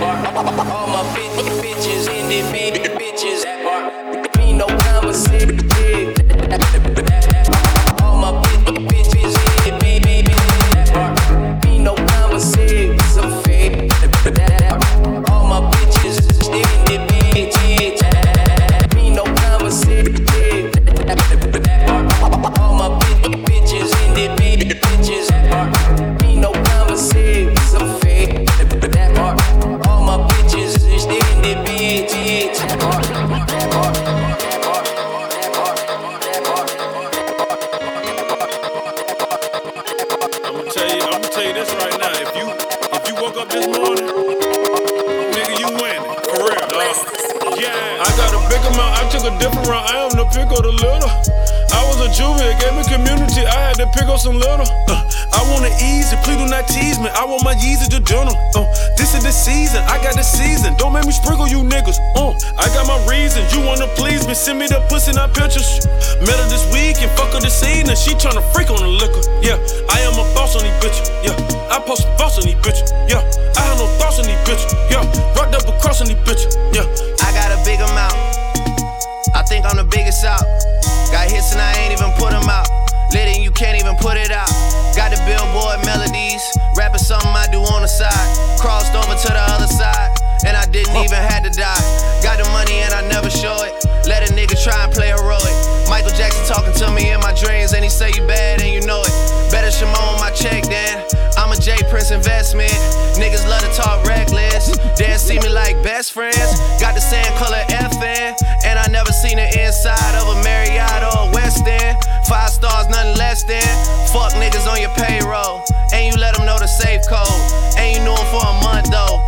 All my bitches in the. Want my Yeezy to journal. Uh, this is the season, I got the season. Don't make me sprinkle you niggas. Uh, I got my reasons, you wanna please me. Send me the pussy, not pictures. Met her this week and fuck her this evening. She tryna freak on the liquor. Yeah, I am a boss on these bitches. Yeah, I post some boss on these bitches. Yeah, I have no thoughts on these bitches. Yeah, rocked up across on these bitches. Yeah, I got a big amount. I think I'm the biggest out. Got hits and I ain't even put them out. Lit and you can't even put it out. Got the billboard melodies. Rapping something I do on the side. Crossed over to the other side. And I didn't oh. even have to die. Got the money and I never show it. Let a nigga try and play heroic. Michael Jackson talking to me in my dreams. And he say you bad and you know it. Better Shimon my check then. I'm a J Prince investment. Niggas love to talk reckless. They see me like best friends. Got the same color FN. And I never seen the inside of a Marriott Five stars, nothing less than. Fuck niggas on your payroll. And you let them know the safe code. And you knew them for a month though.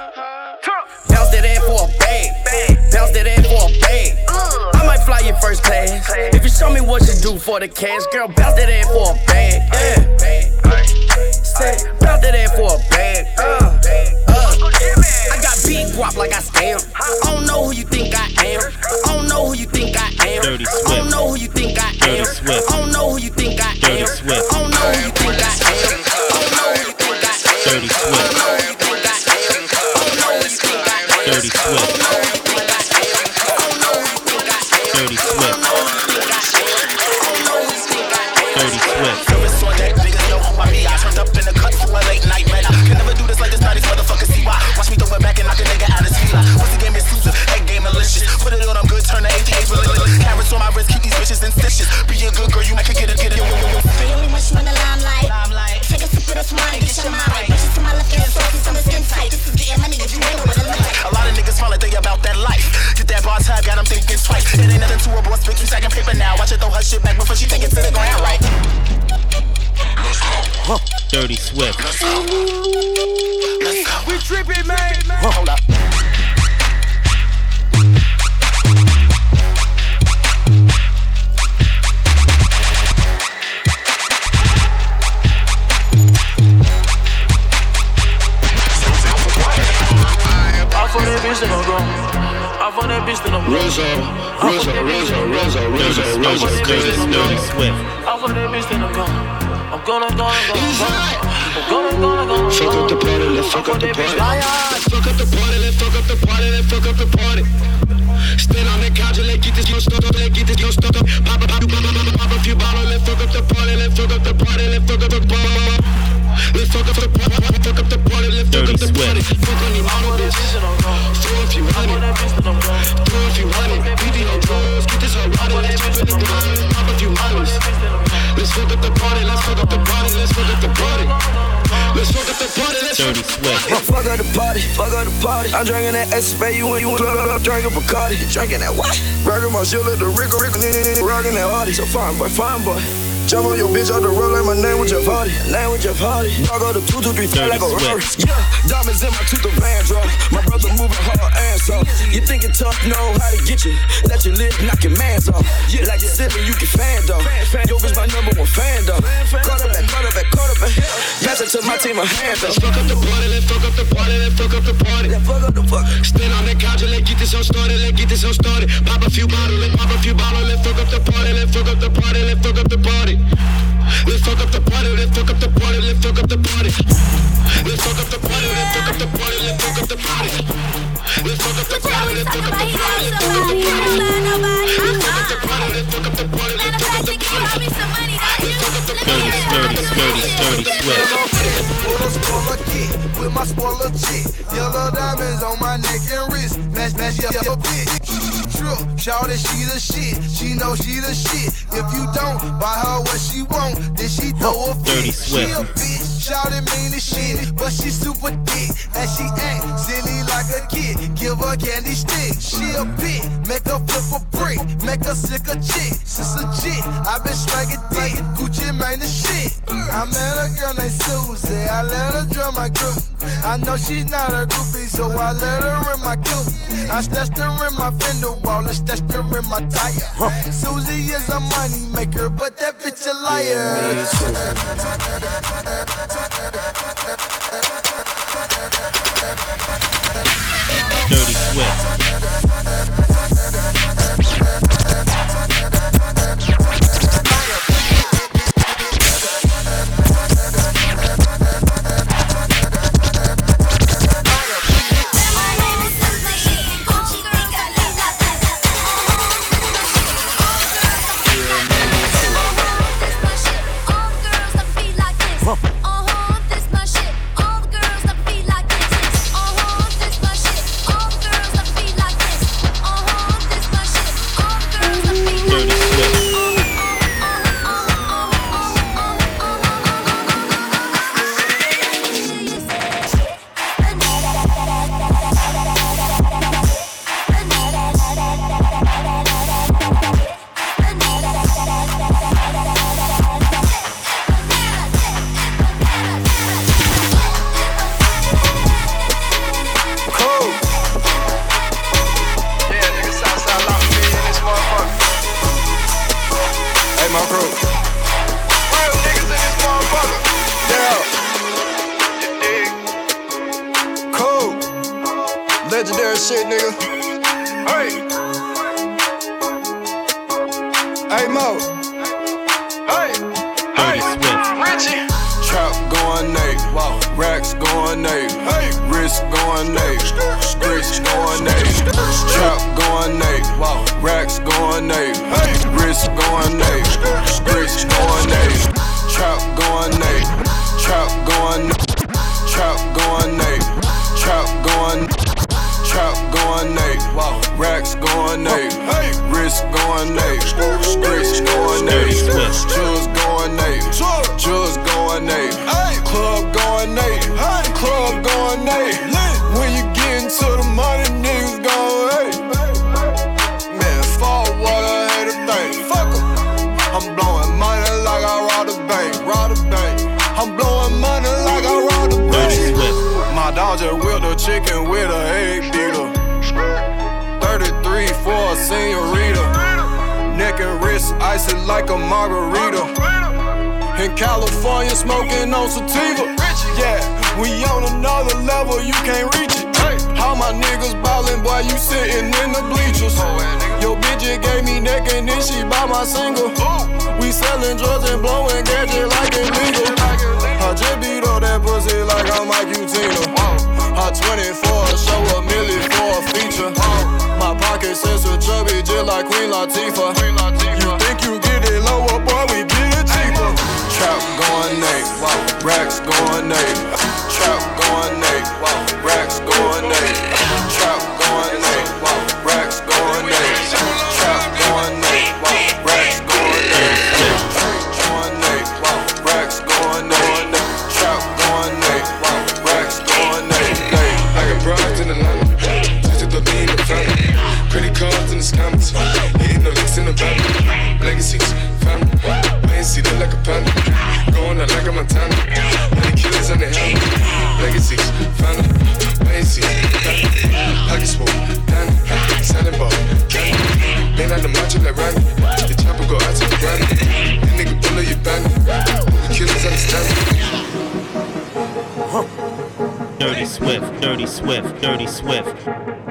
Bounce that ass for a bag. Bounce that ass for a bag. I might fly you first class. If you show me what you do for the cash, girl, bounce that ass for a bag. Yeah. Say, bounce that ass for a bag. Uh, uh. I got big guap like I scam. I don't know who you think I am. I don't know who you think I am. Dirty I don't know who you think I Dirty am. Swift. I don't know who you think I Dirty am. Swift. I don't know who you think I am. I don't know who you think I am. Dirty Swift. Swift. Swift. We tripping, man. Hold up. Off on that bitch, then I'm gone. Off on that bitch, then I'm gone. Rizzo, Rizzo, Rizzo, Rizzo, Rizzo, Rizzo, party. Let's fuck up the party, let's fuck up the party, let's fuck up the party. Stand on the couch and let's get this yo stuck up, let's get this yo stuck up. Pop, pop, pop, pop, pop, pop a few bottles, let's fuck up the party, let's fuck up the party, let's fuck up the party. Let's fuck up the party, fuck up the party, let's fuck up the party. Fuck on you model bitch. Throw a few hundred, throw a few hundred. BD on drugs, get this whole body, let's jump in the grind, pop a few models. Let's fuck up the party, let's fuck up the party, let's fuck up the party. Let's fuck up the party, let's Dirty Swift. Fuck up the party, fuck up the party. I'm drinking that Espa, you and you club drinking Bacardi. Drinking that what? Burger let the Rico, Rico, rocking that hardy. So fine boy, fine boy. Jump on your bitch out the road like my name with your party. Name with your party. Dog go to 223 like a Rari. Yeah, diamonds in my tooth, the van drop. My brother moving hard ass off. You think it tough, know how to get you. Let your lip knock your mans off. Yeah, like you silly, you can fan though. Yo, bitch, my number one fan though. Quarterback, quarterback, quarterback. Pass it to my team, a hand though. Let's fuck up the party, let's fuck up the party, let's fuck up the party. Yeah, fuck up the fuck. Stand on the couch and let's get this all started, let's get this all started. Pop a few bottles, let's pop a few bottles, let's fuck up the party, let's fuck up the party, let's fuck up the party. Let's fuck up the party, let's fuck up the party, let's fuck up the party. Let's fuck up the party, let's fuck up the party, let's fuck up the party. Let's fuck up the party, let's fuck up the party, let's fuck up the party. Let's fuck up the party, let's fuck up the party, let's fuck up the party. Let's fuck up the party. Dirty, dirty, dirty, dirty Swift. With a spoiler kit, with my spoiler chick. Yellow diamonds on my neck and wrist. Match, match, yeah, your bitch. True, shout that she the shit. She know she the shit. If you don't buy her what she want, then she throw a Dirty fit. A Swift. Bitch, shout it mean as shit, but she super thick and she act silly like a kid. Give her candy stick. She a bitch, make her flip a brick, make her sick a chick. Since a chick, i been striking dick. Gucci Mane the shit. I met a girl named Susie. I let her drum my group. I know she's not a groupie, so I let her in my coupe. I stashed her in my fender wall and stashed her in my tire. Susie is a money maker, but that bitch a liar. Dirty Swift. Selling drugs and blowing gadget like illegal. I just beat all that pussy like I'm Mike Utina. Hot 24, show a milli for a feature. My pocket says a chubby, just like Queen Latifah. Swift, Dirty Swift.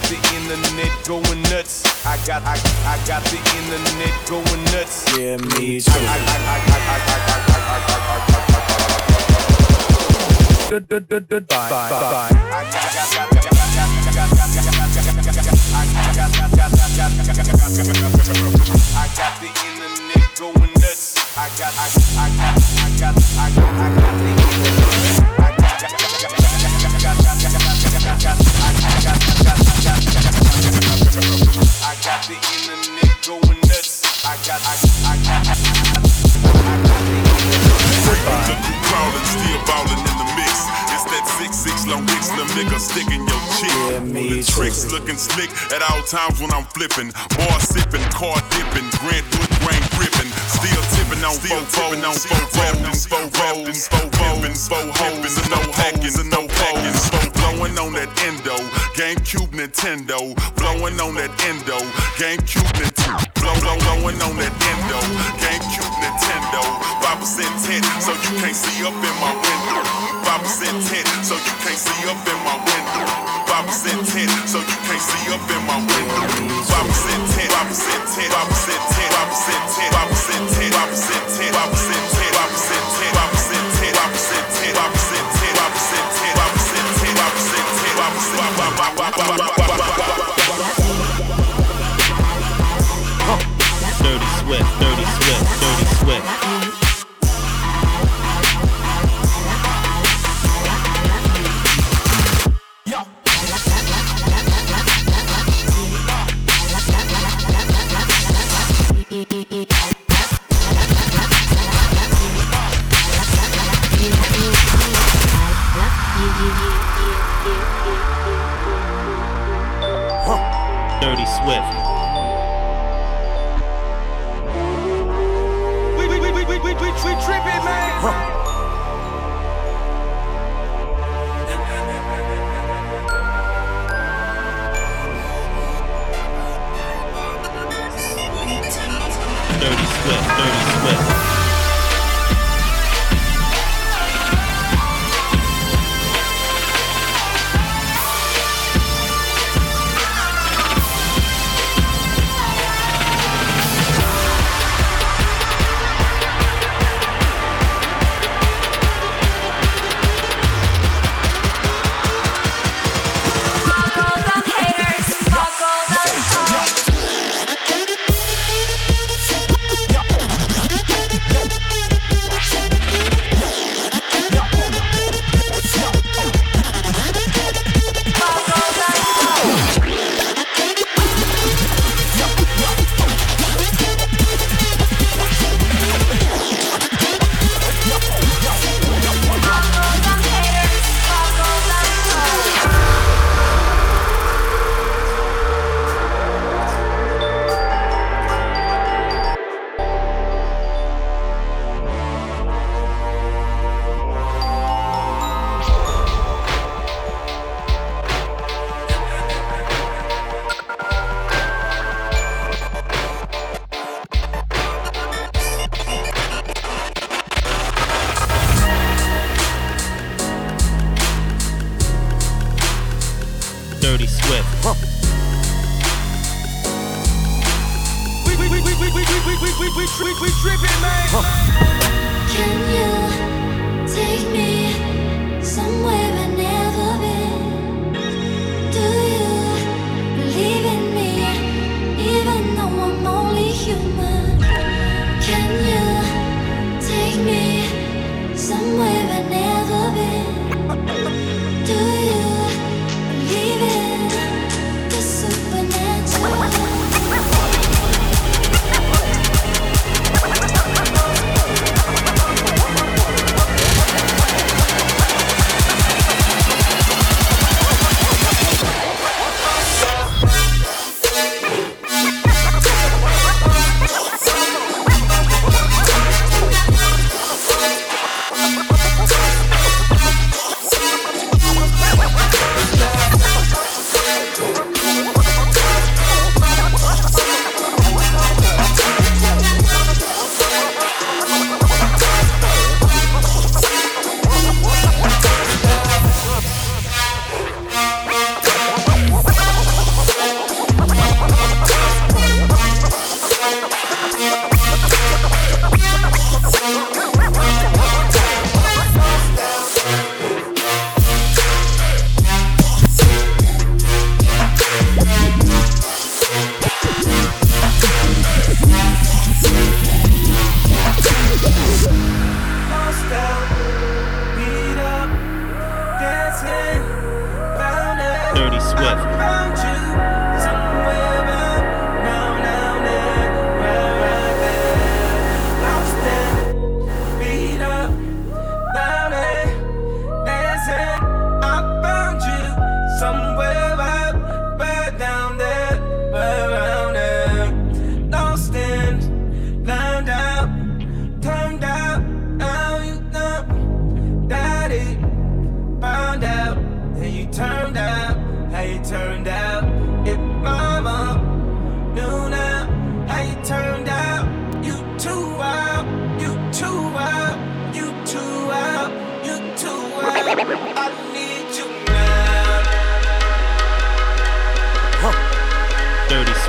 got the internet going nuts. I got I, I got the internet going nuts. Yeah, me too. I got the internet going nuts. I got I, I got I got I got I got the I got the internet going nuts. I got, I, I got, I, I got the internet. Crawling, still ballin' in the mix. It's that six six long wicks, the nigga sticking your chick. Yeah, the tricks too. looking slick at all times when I'm flipping. Bar sipping, car dipping, Grant Wood, grain grip tipping on four tipping on four rapping, four rolls, four rolls, four hoes, and no hacking, and no packing, four blowing on that endo, GameCube Nintendo, blowing on that endo, GameCube Nintendo, blow, blow, blowing on that endo, GameCube Nintendo, five percent tint, so you can't see up in my window, five percent tint, so you can't see up in my window, five percent tint, so you can't see up in my window, five percent tint, five percent tint, five percent tint, five percent tint, five percent tint, percent sentence.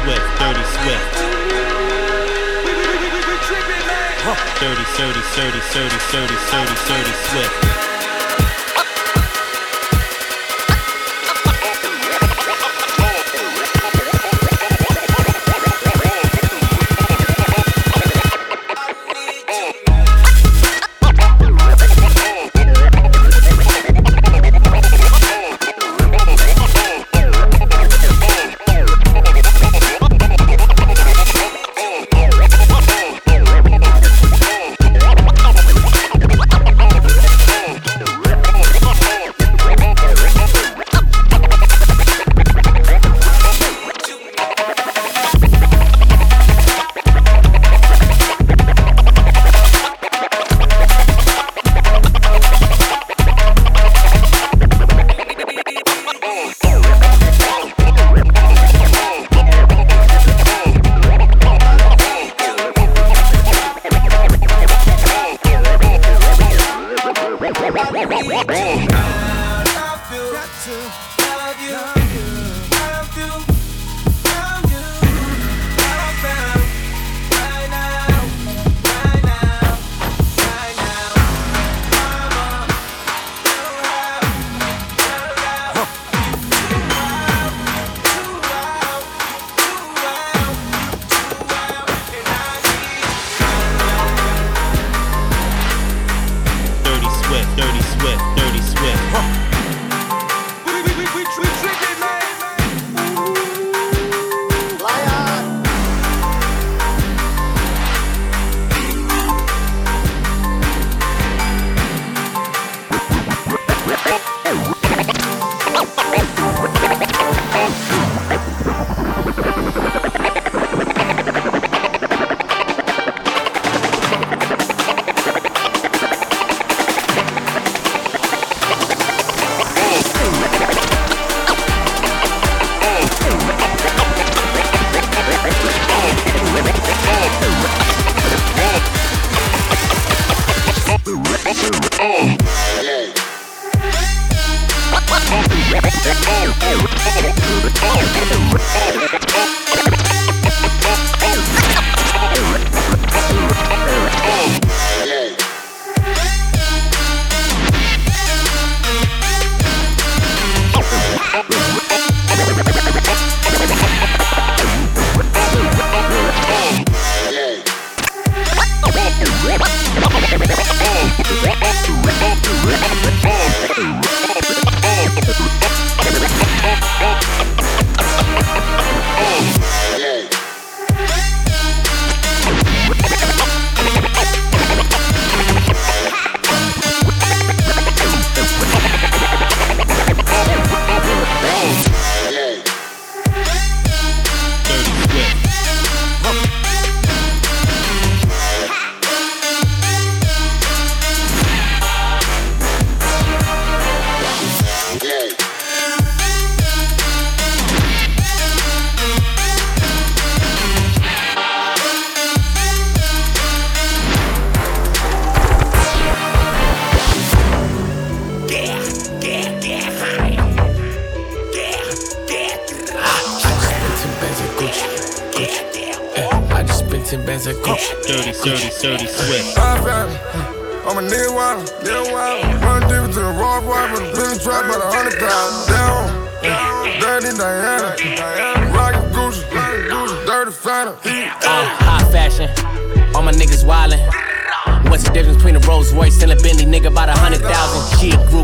Swift, Dirty Swift. Dirty, dirty, dirty, dirty, dirty, dirty, dirty, Swift.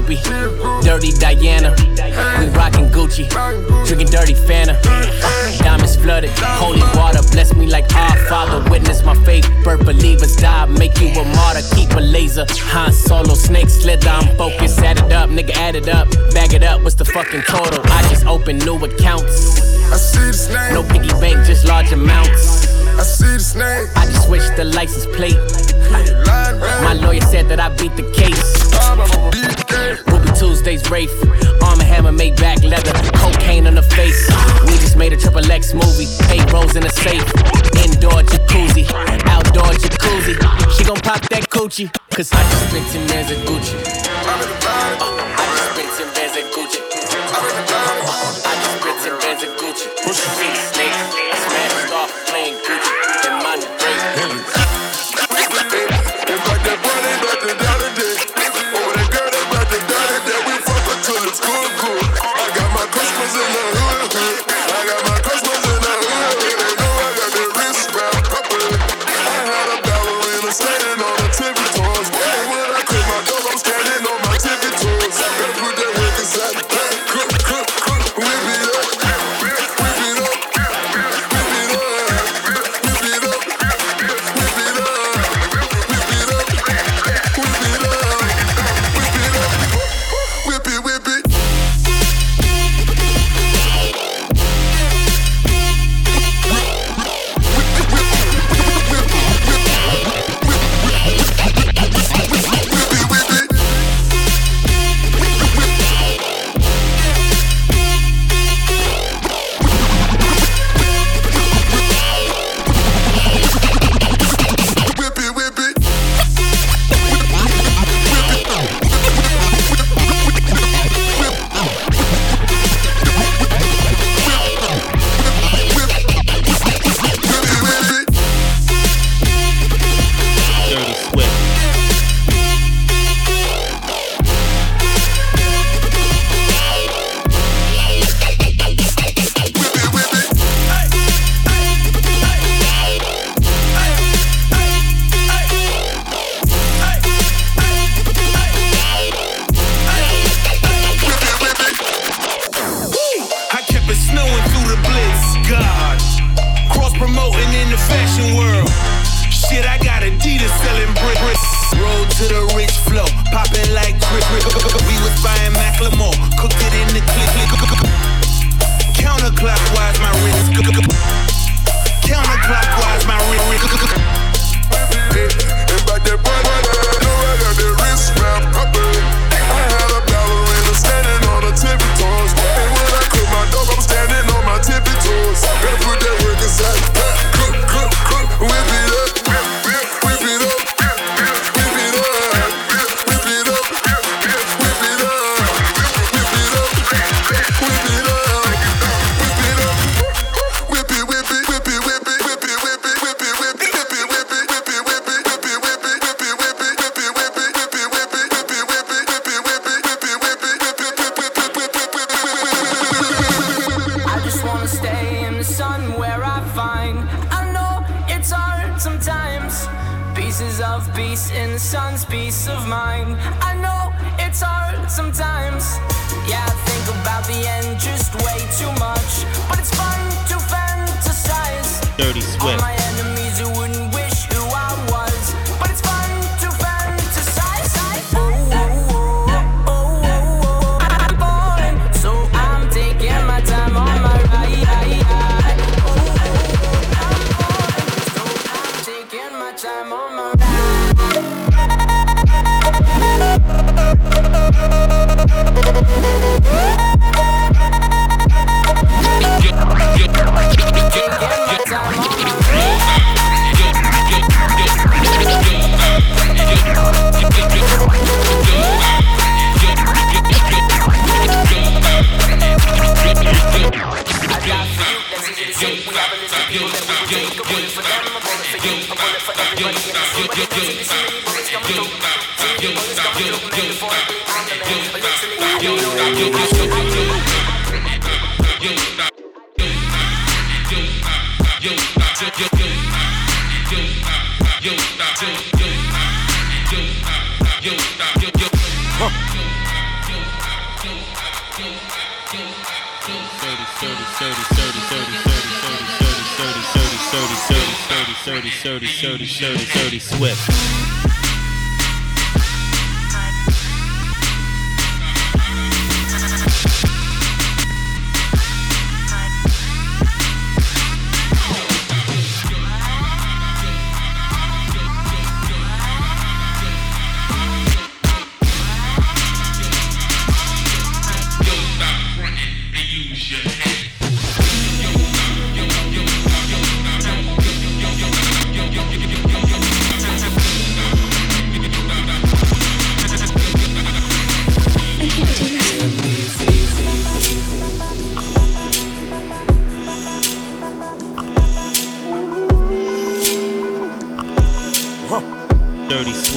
Dirty Diana, we rockin' Gucci. Drinking dirty Fanta, uh, diamonds flooded. Holy water, bless me like our Father. Witness my faith, birth believers die. Make you a martyr, keep a laser. Han Solo, snake slither, I'm focused. Add it up, nigga, add it up. Bag it up, what's the fucking total? I just opened new accounts. I see the snake. No piggy bank, just large amounts. I see the snake. I just switched the license plate. My lawyer said that I beat the case. Whoopie Tuesday's Rafe. Arm and hammer made back leather. Cocaine on the face. We just made a triple X movie. Eight rolls in a safe. Indoor jacuzzi. Outdoor jacuzzi. She gon' pop that coochie. Cause I just spent 10 years at Gucci.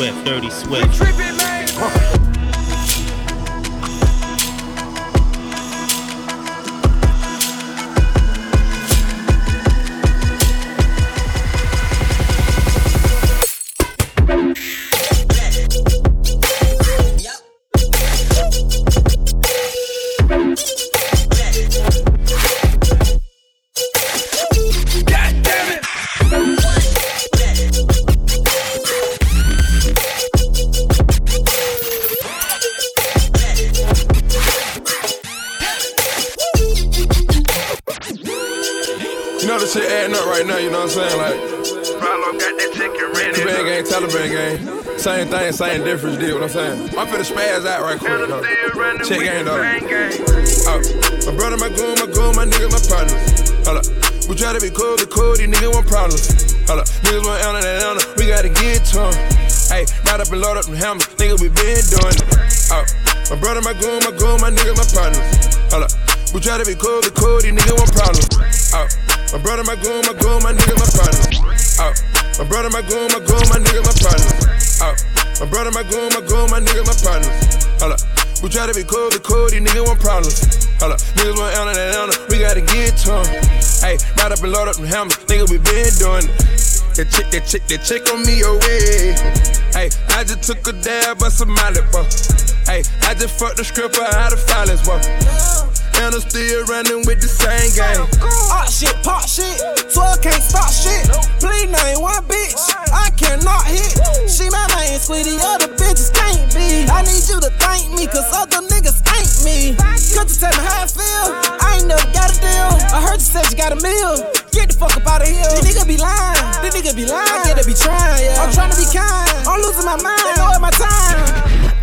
Swift, Dirty Swift. saying different. Problems. Hold up. Niggas want Atlanta, Atlanta, we gotta get to to 'em. Hey, right up and load up them hammers, nigga, we been doing it. That chick, that chick, that chick on me away. Hey, I just took a dab of some Molly, bro. Hey, I just fucked the stripper out of violence, whoa. And I'm still running with the same game. Hot shit, pop shit. 12 can't stop shit. Please name one bitch. I cannot hit. She my main sweetie, other bitches can't be. I need you to thank me, cause other me. Good to tell me how I feel. I ain't never got a deal. I heard you said you got a meal. Get the fuck up out of here. These niggas be lying. These niggas be lying. Get to be trying, yeah. I'm trying to be kind. I'm losing my mind. They know my time.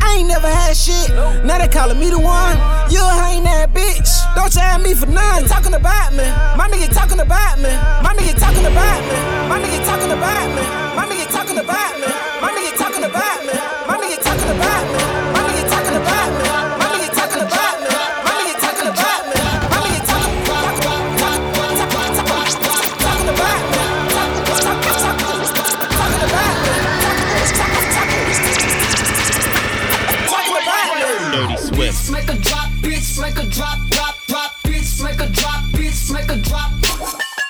I ain't never had shit. Now they calling me the one. You ain't that bitch. Don't you ask me for none. Talking about me. My nigga talking about me. My nigga talking about me. My nigga talking about me. My nigga talking about me. Drop, bitch, make a drop.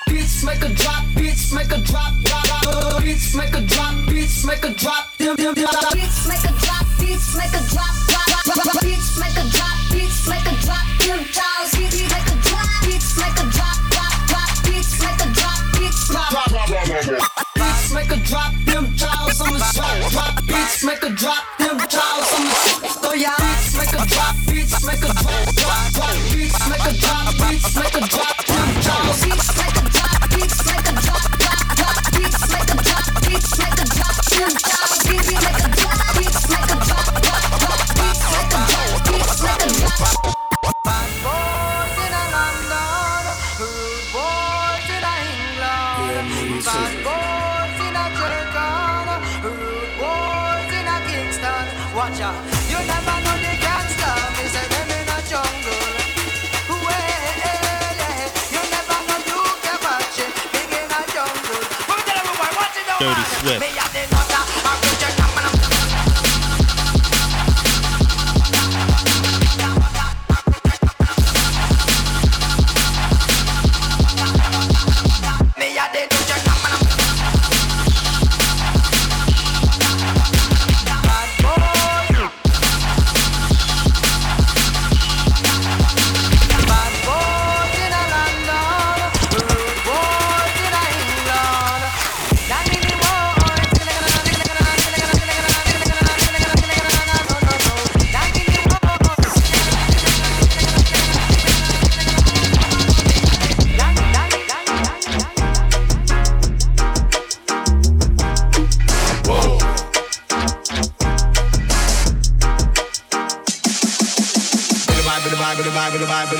Bitch, make a drop, bitch, make a drop, drop, drop, bitch, make a drop, bitch, make a drop, drop. Bitch, make a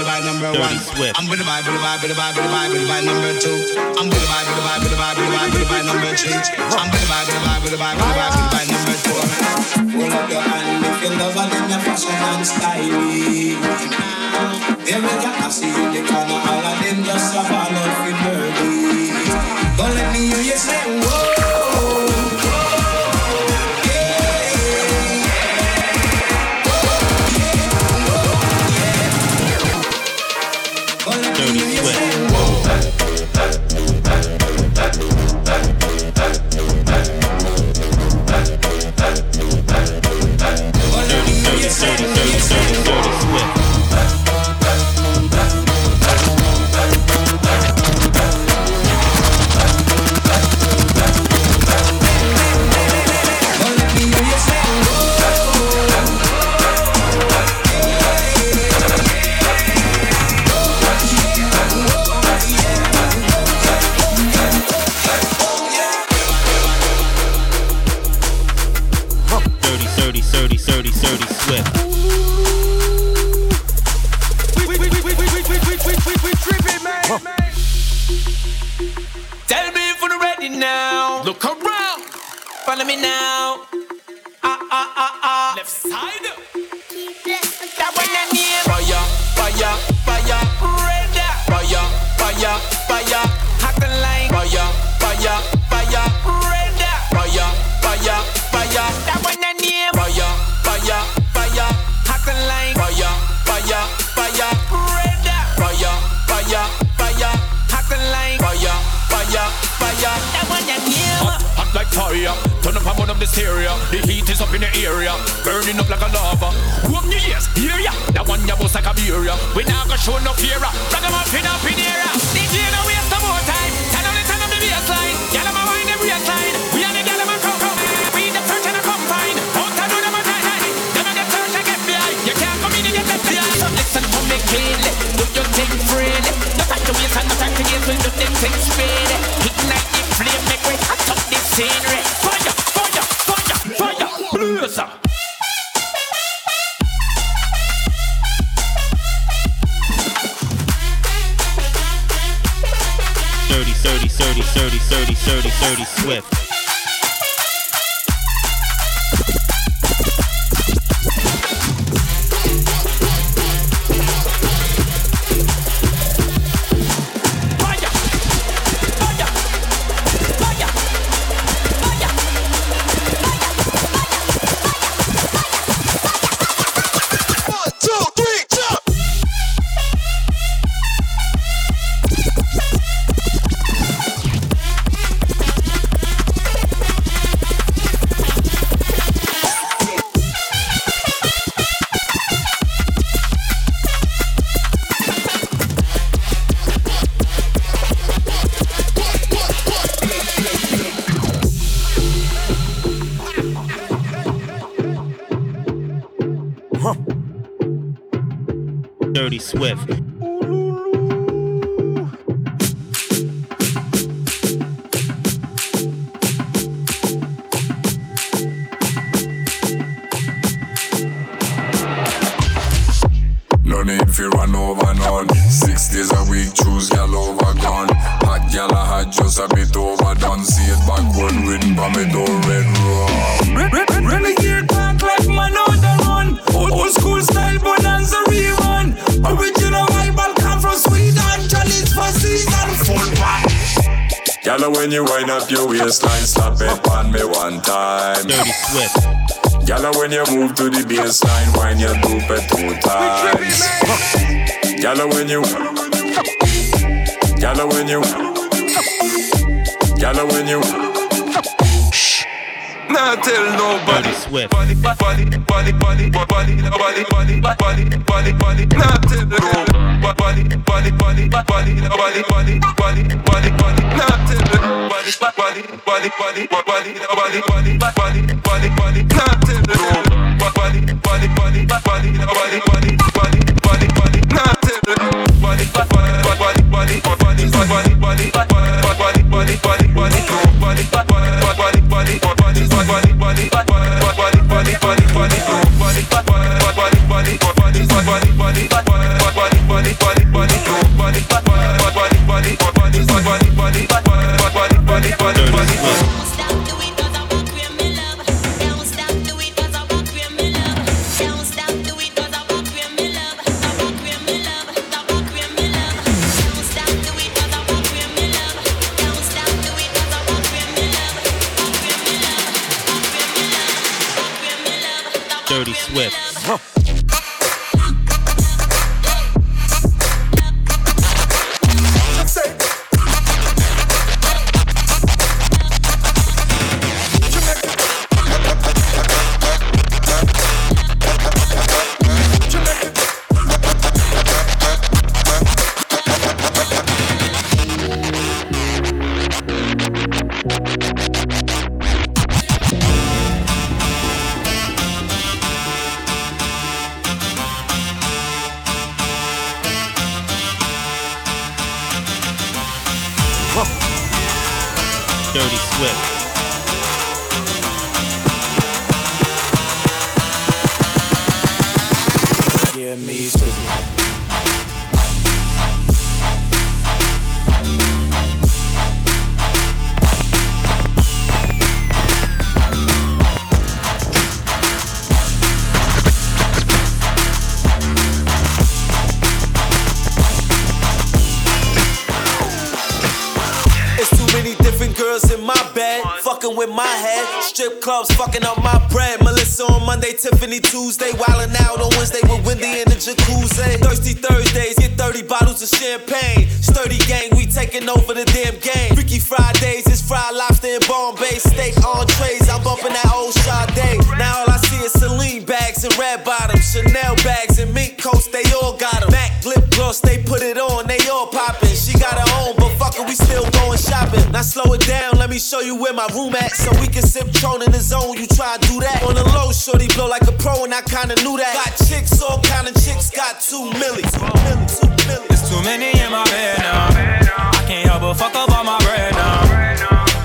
vibe, with the vibe, with the vibe number one. I'm with the vibe, with the vibe, with the vibe, with the vibe, with the vibe number two. I'm with the vibe, with the vibe, with the vibe, with the vibe, with the vibe number three. I'm with the vibe, with the vibe, with the vibe, with the vibe, with the vibe number four. Hold up your hand if you love and then your fashion and styling. Every cat I see in the corner, all of them just a love for dirty. Don't let me hear you say whoa. The stereo. The heat is up in the area. Burning up like a lava. Open your ears, hear ya. That one ya bust like a beer. ya. We not gonna show no fear. Ah. Rag em up in up in here. Ah. DJ no waste no more time. Turn on the turn up the bassline. Gyal em a wine every line. We are the gyal em a come come. We the first and a come fine. Out and do them a tie tie. Them a get search and get behind. You can't come in and get left behind. So listen to me clearly, do your thing freely. No time to waste and no time to gaze, we do them things freely. Swift. When you wind up your waistline, slap it on me one time. Dirty Swift. Gyal, uh, when you move to the baseline, wind your loop it two times. Gyal, uh, when you, gyal, uh, when you, gyal, when you. Nah tell nobody. Swift. Body, body, body, body, body, body, body, body, body, body. Nah tell nobody. Body, body, body, body, body, body, body, body, body. Nah tell nobody. Body, body, body, body, body, body, body, body, body. Nah tell nobody. Body, body, body, body, body, body, body, body, body. Nah tell nobody. Body, body, body, body, body, body, body, body, body, body, body, body, body, body, body, clubs fucking up my bread. Melissa on Monday, Tiffany Tuesday. Wildin' out on Wednesday with Wendy in the jacuzzi. Thirsty Thursdays, get 30 bottles of champagne. Sturdy gang, we taking over the damn game. Freaky Fridays, it's fried lobster and Bombay steak entrees. I'm bumping that old Sade. Now all I see is Celine bags and red bottoms, Chanel bags and mink coats. They all got them. Mac lip gloss, they put it on, they all poppin'. She got her own, it, we still going shopping. Now slow it down, let me show you where my room at, so we can sip Tron in the zone. You try to do that on the low, shorty blow like a pro, and I kinda knew that. Got chicks, all kind of chicks, got two milli. Two milli, two milli. There's too many in my bed now. I can't help but fuck up all my bread now.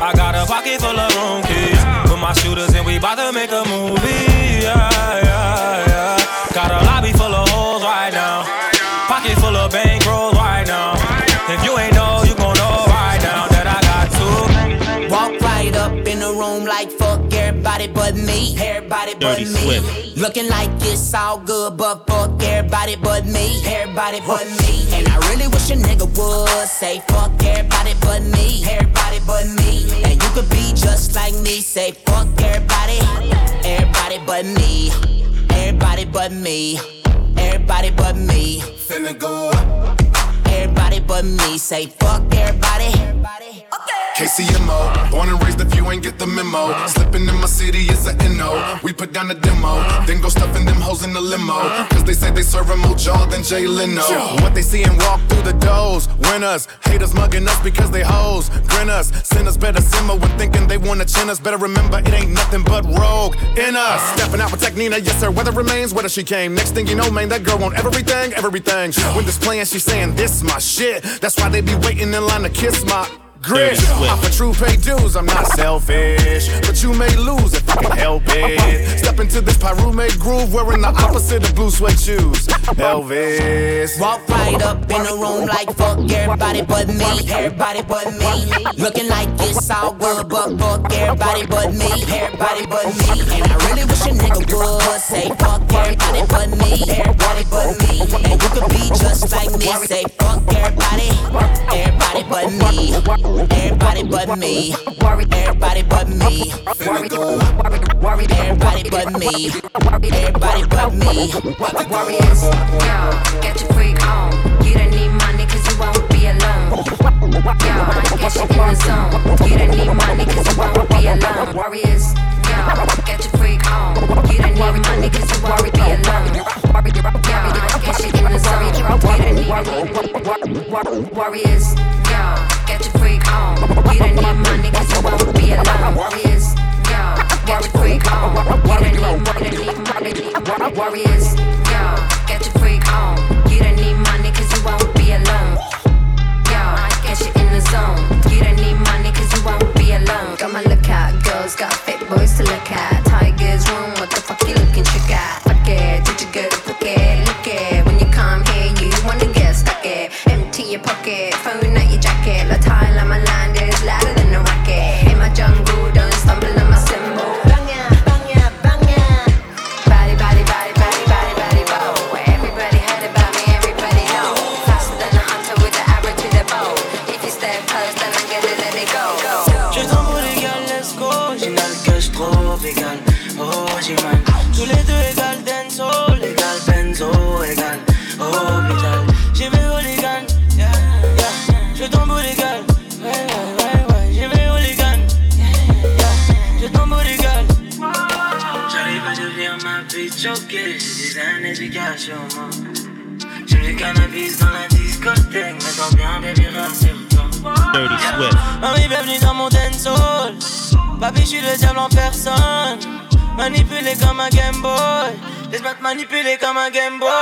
I got a pocket full of room keys. Put my shooters and we bout to make a movie. Yeah, yeah, yeah. Got a lobby full of holes right now. Everybody but me. Everybody but Dirty me. Swift. Looking like it's all good, but fuck everybody but me. Everybody but me. And I really wish a nigga would say fuck everybody but me. Everybody but me. And you could be just like me. Say fuck everybody. Everybody but me. Everybody but me. Everybody but me. Finna go. Everybody but me. Say fuck everybody. KCMO, born and raised if you ain't get the memo. Slipping in my city is a NO. We put down the demo, then go stuffing them hoes in the limo. Cause they say they serving more jaw than Jay Leno. What they see and walk through the doors. Winners, haters mugging us because they hoes. Grin us, us better simmer when thinking they wanna chin us. Better remember it ain't nothing but rogue in us. Stepping out, protect Nina, yes sir. Weather remains, whether she came. Next thing you know, man, that girl want everything, everything. When this playing, she saying this my shit. That's why they be waiting in line to kiss my grit. Off a true pay dues, I'm not selfish. But you may lose if you can help it. Step into this Pyrume groove wearing the opposite of blue suede shoes. Elvis. Walk right up in the room like fuck everybody but me. Everybody but me. Looking like it's all good, but fuck everybody but me. Everybody but me. And I really wish a nigga would say fuck everybody but me. Everybody but me. And you could be just like me. Say fuck everybody. Everybody but me. Everybody but me. Worry everybody but me. Worry, worry, everybody but me. Worry everybody but me. What the worry is? Yo, get your freak on. You don't need money cause you won't be alone. Yo, get you in the zone. You don't need money cause you won't be alone. Warriors down, get your freak on. You don't need with you won't warriors. Yeah, get your freak on. You don't need my niggas, be alone. Warriors. Yeah, get your freak on. Warriors. Yeah, get your freak on. You don't need my you won't be alone. come again, boy.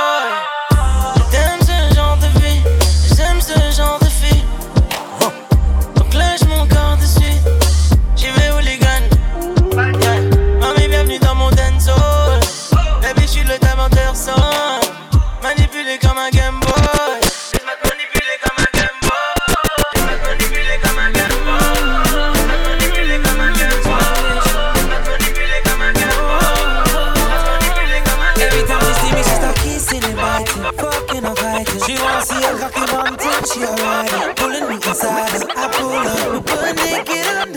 She alright, pulling me inside as I pull up, but naked.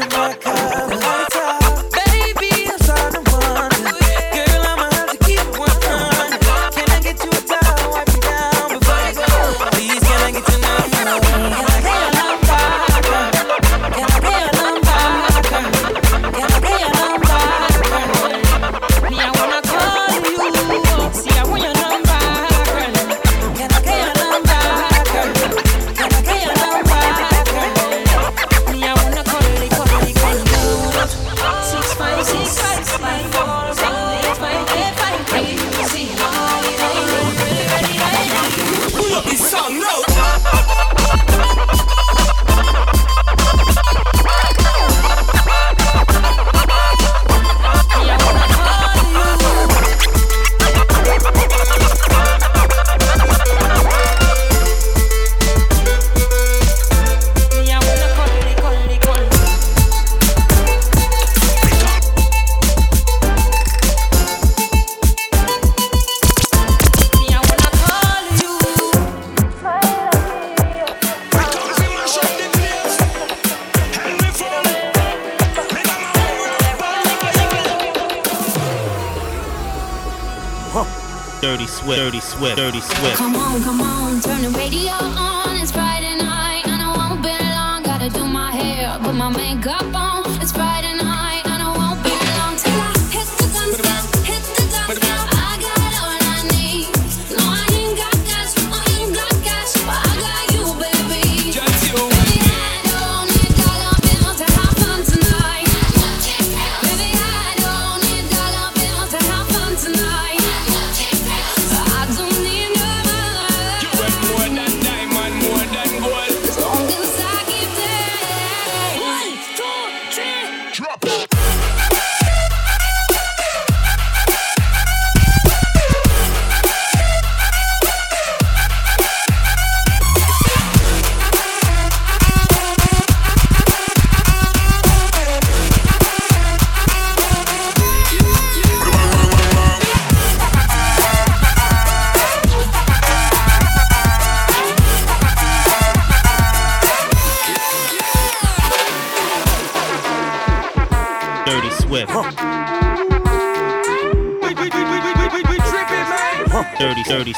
but put my makeup on. It's Friday.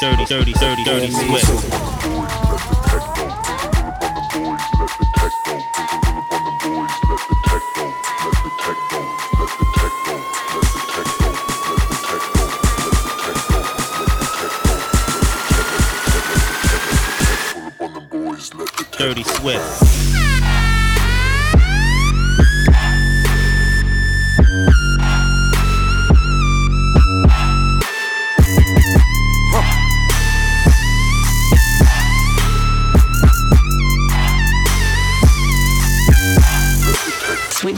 dirty, dirty, dirty, dirty swift. Dirty Swift.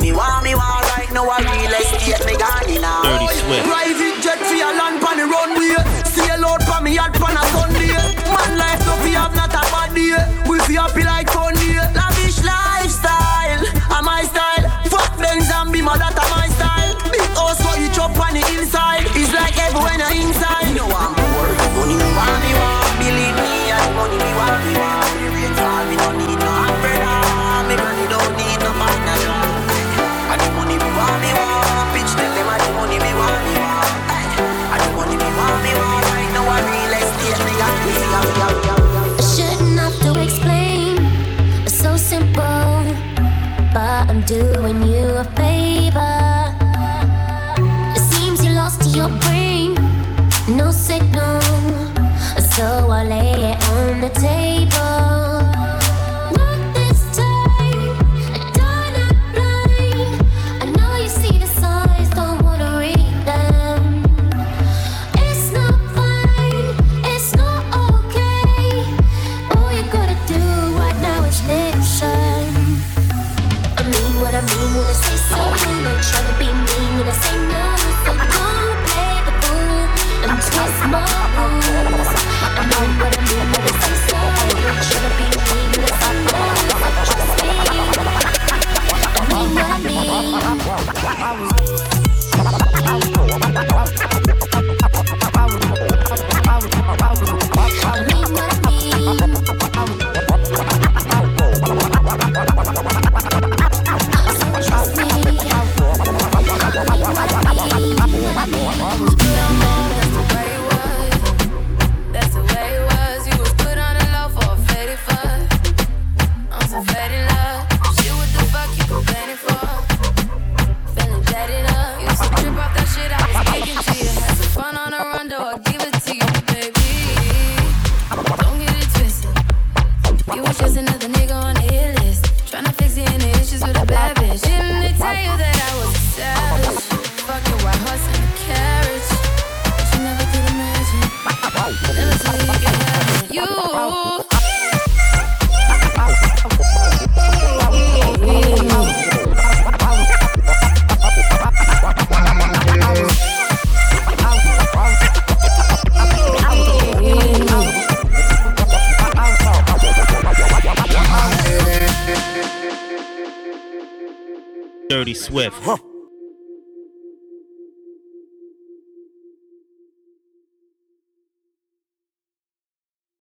me want me want right now a real estate me gone in a Private jet for your land pan the runway. Sail out pan me yard pan a Sunday. Man life no fi have not a bad day. We fi happy like Tony Lavish lifestyle, a my style. Fuck Benz and Bima that a my style. Big house what you chop on the inside. It's like heaven when inside. do when you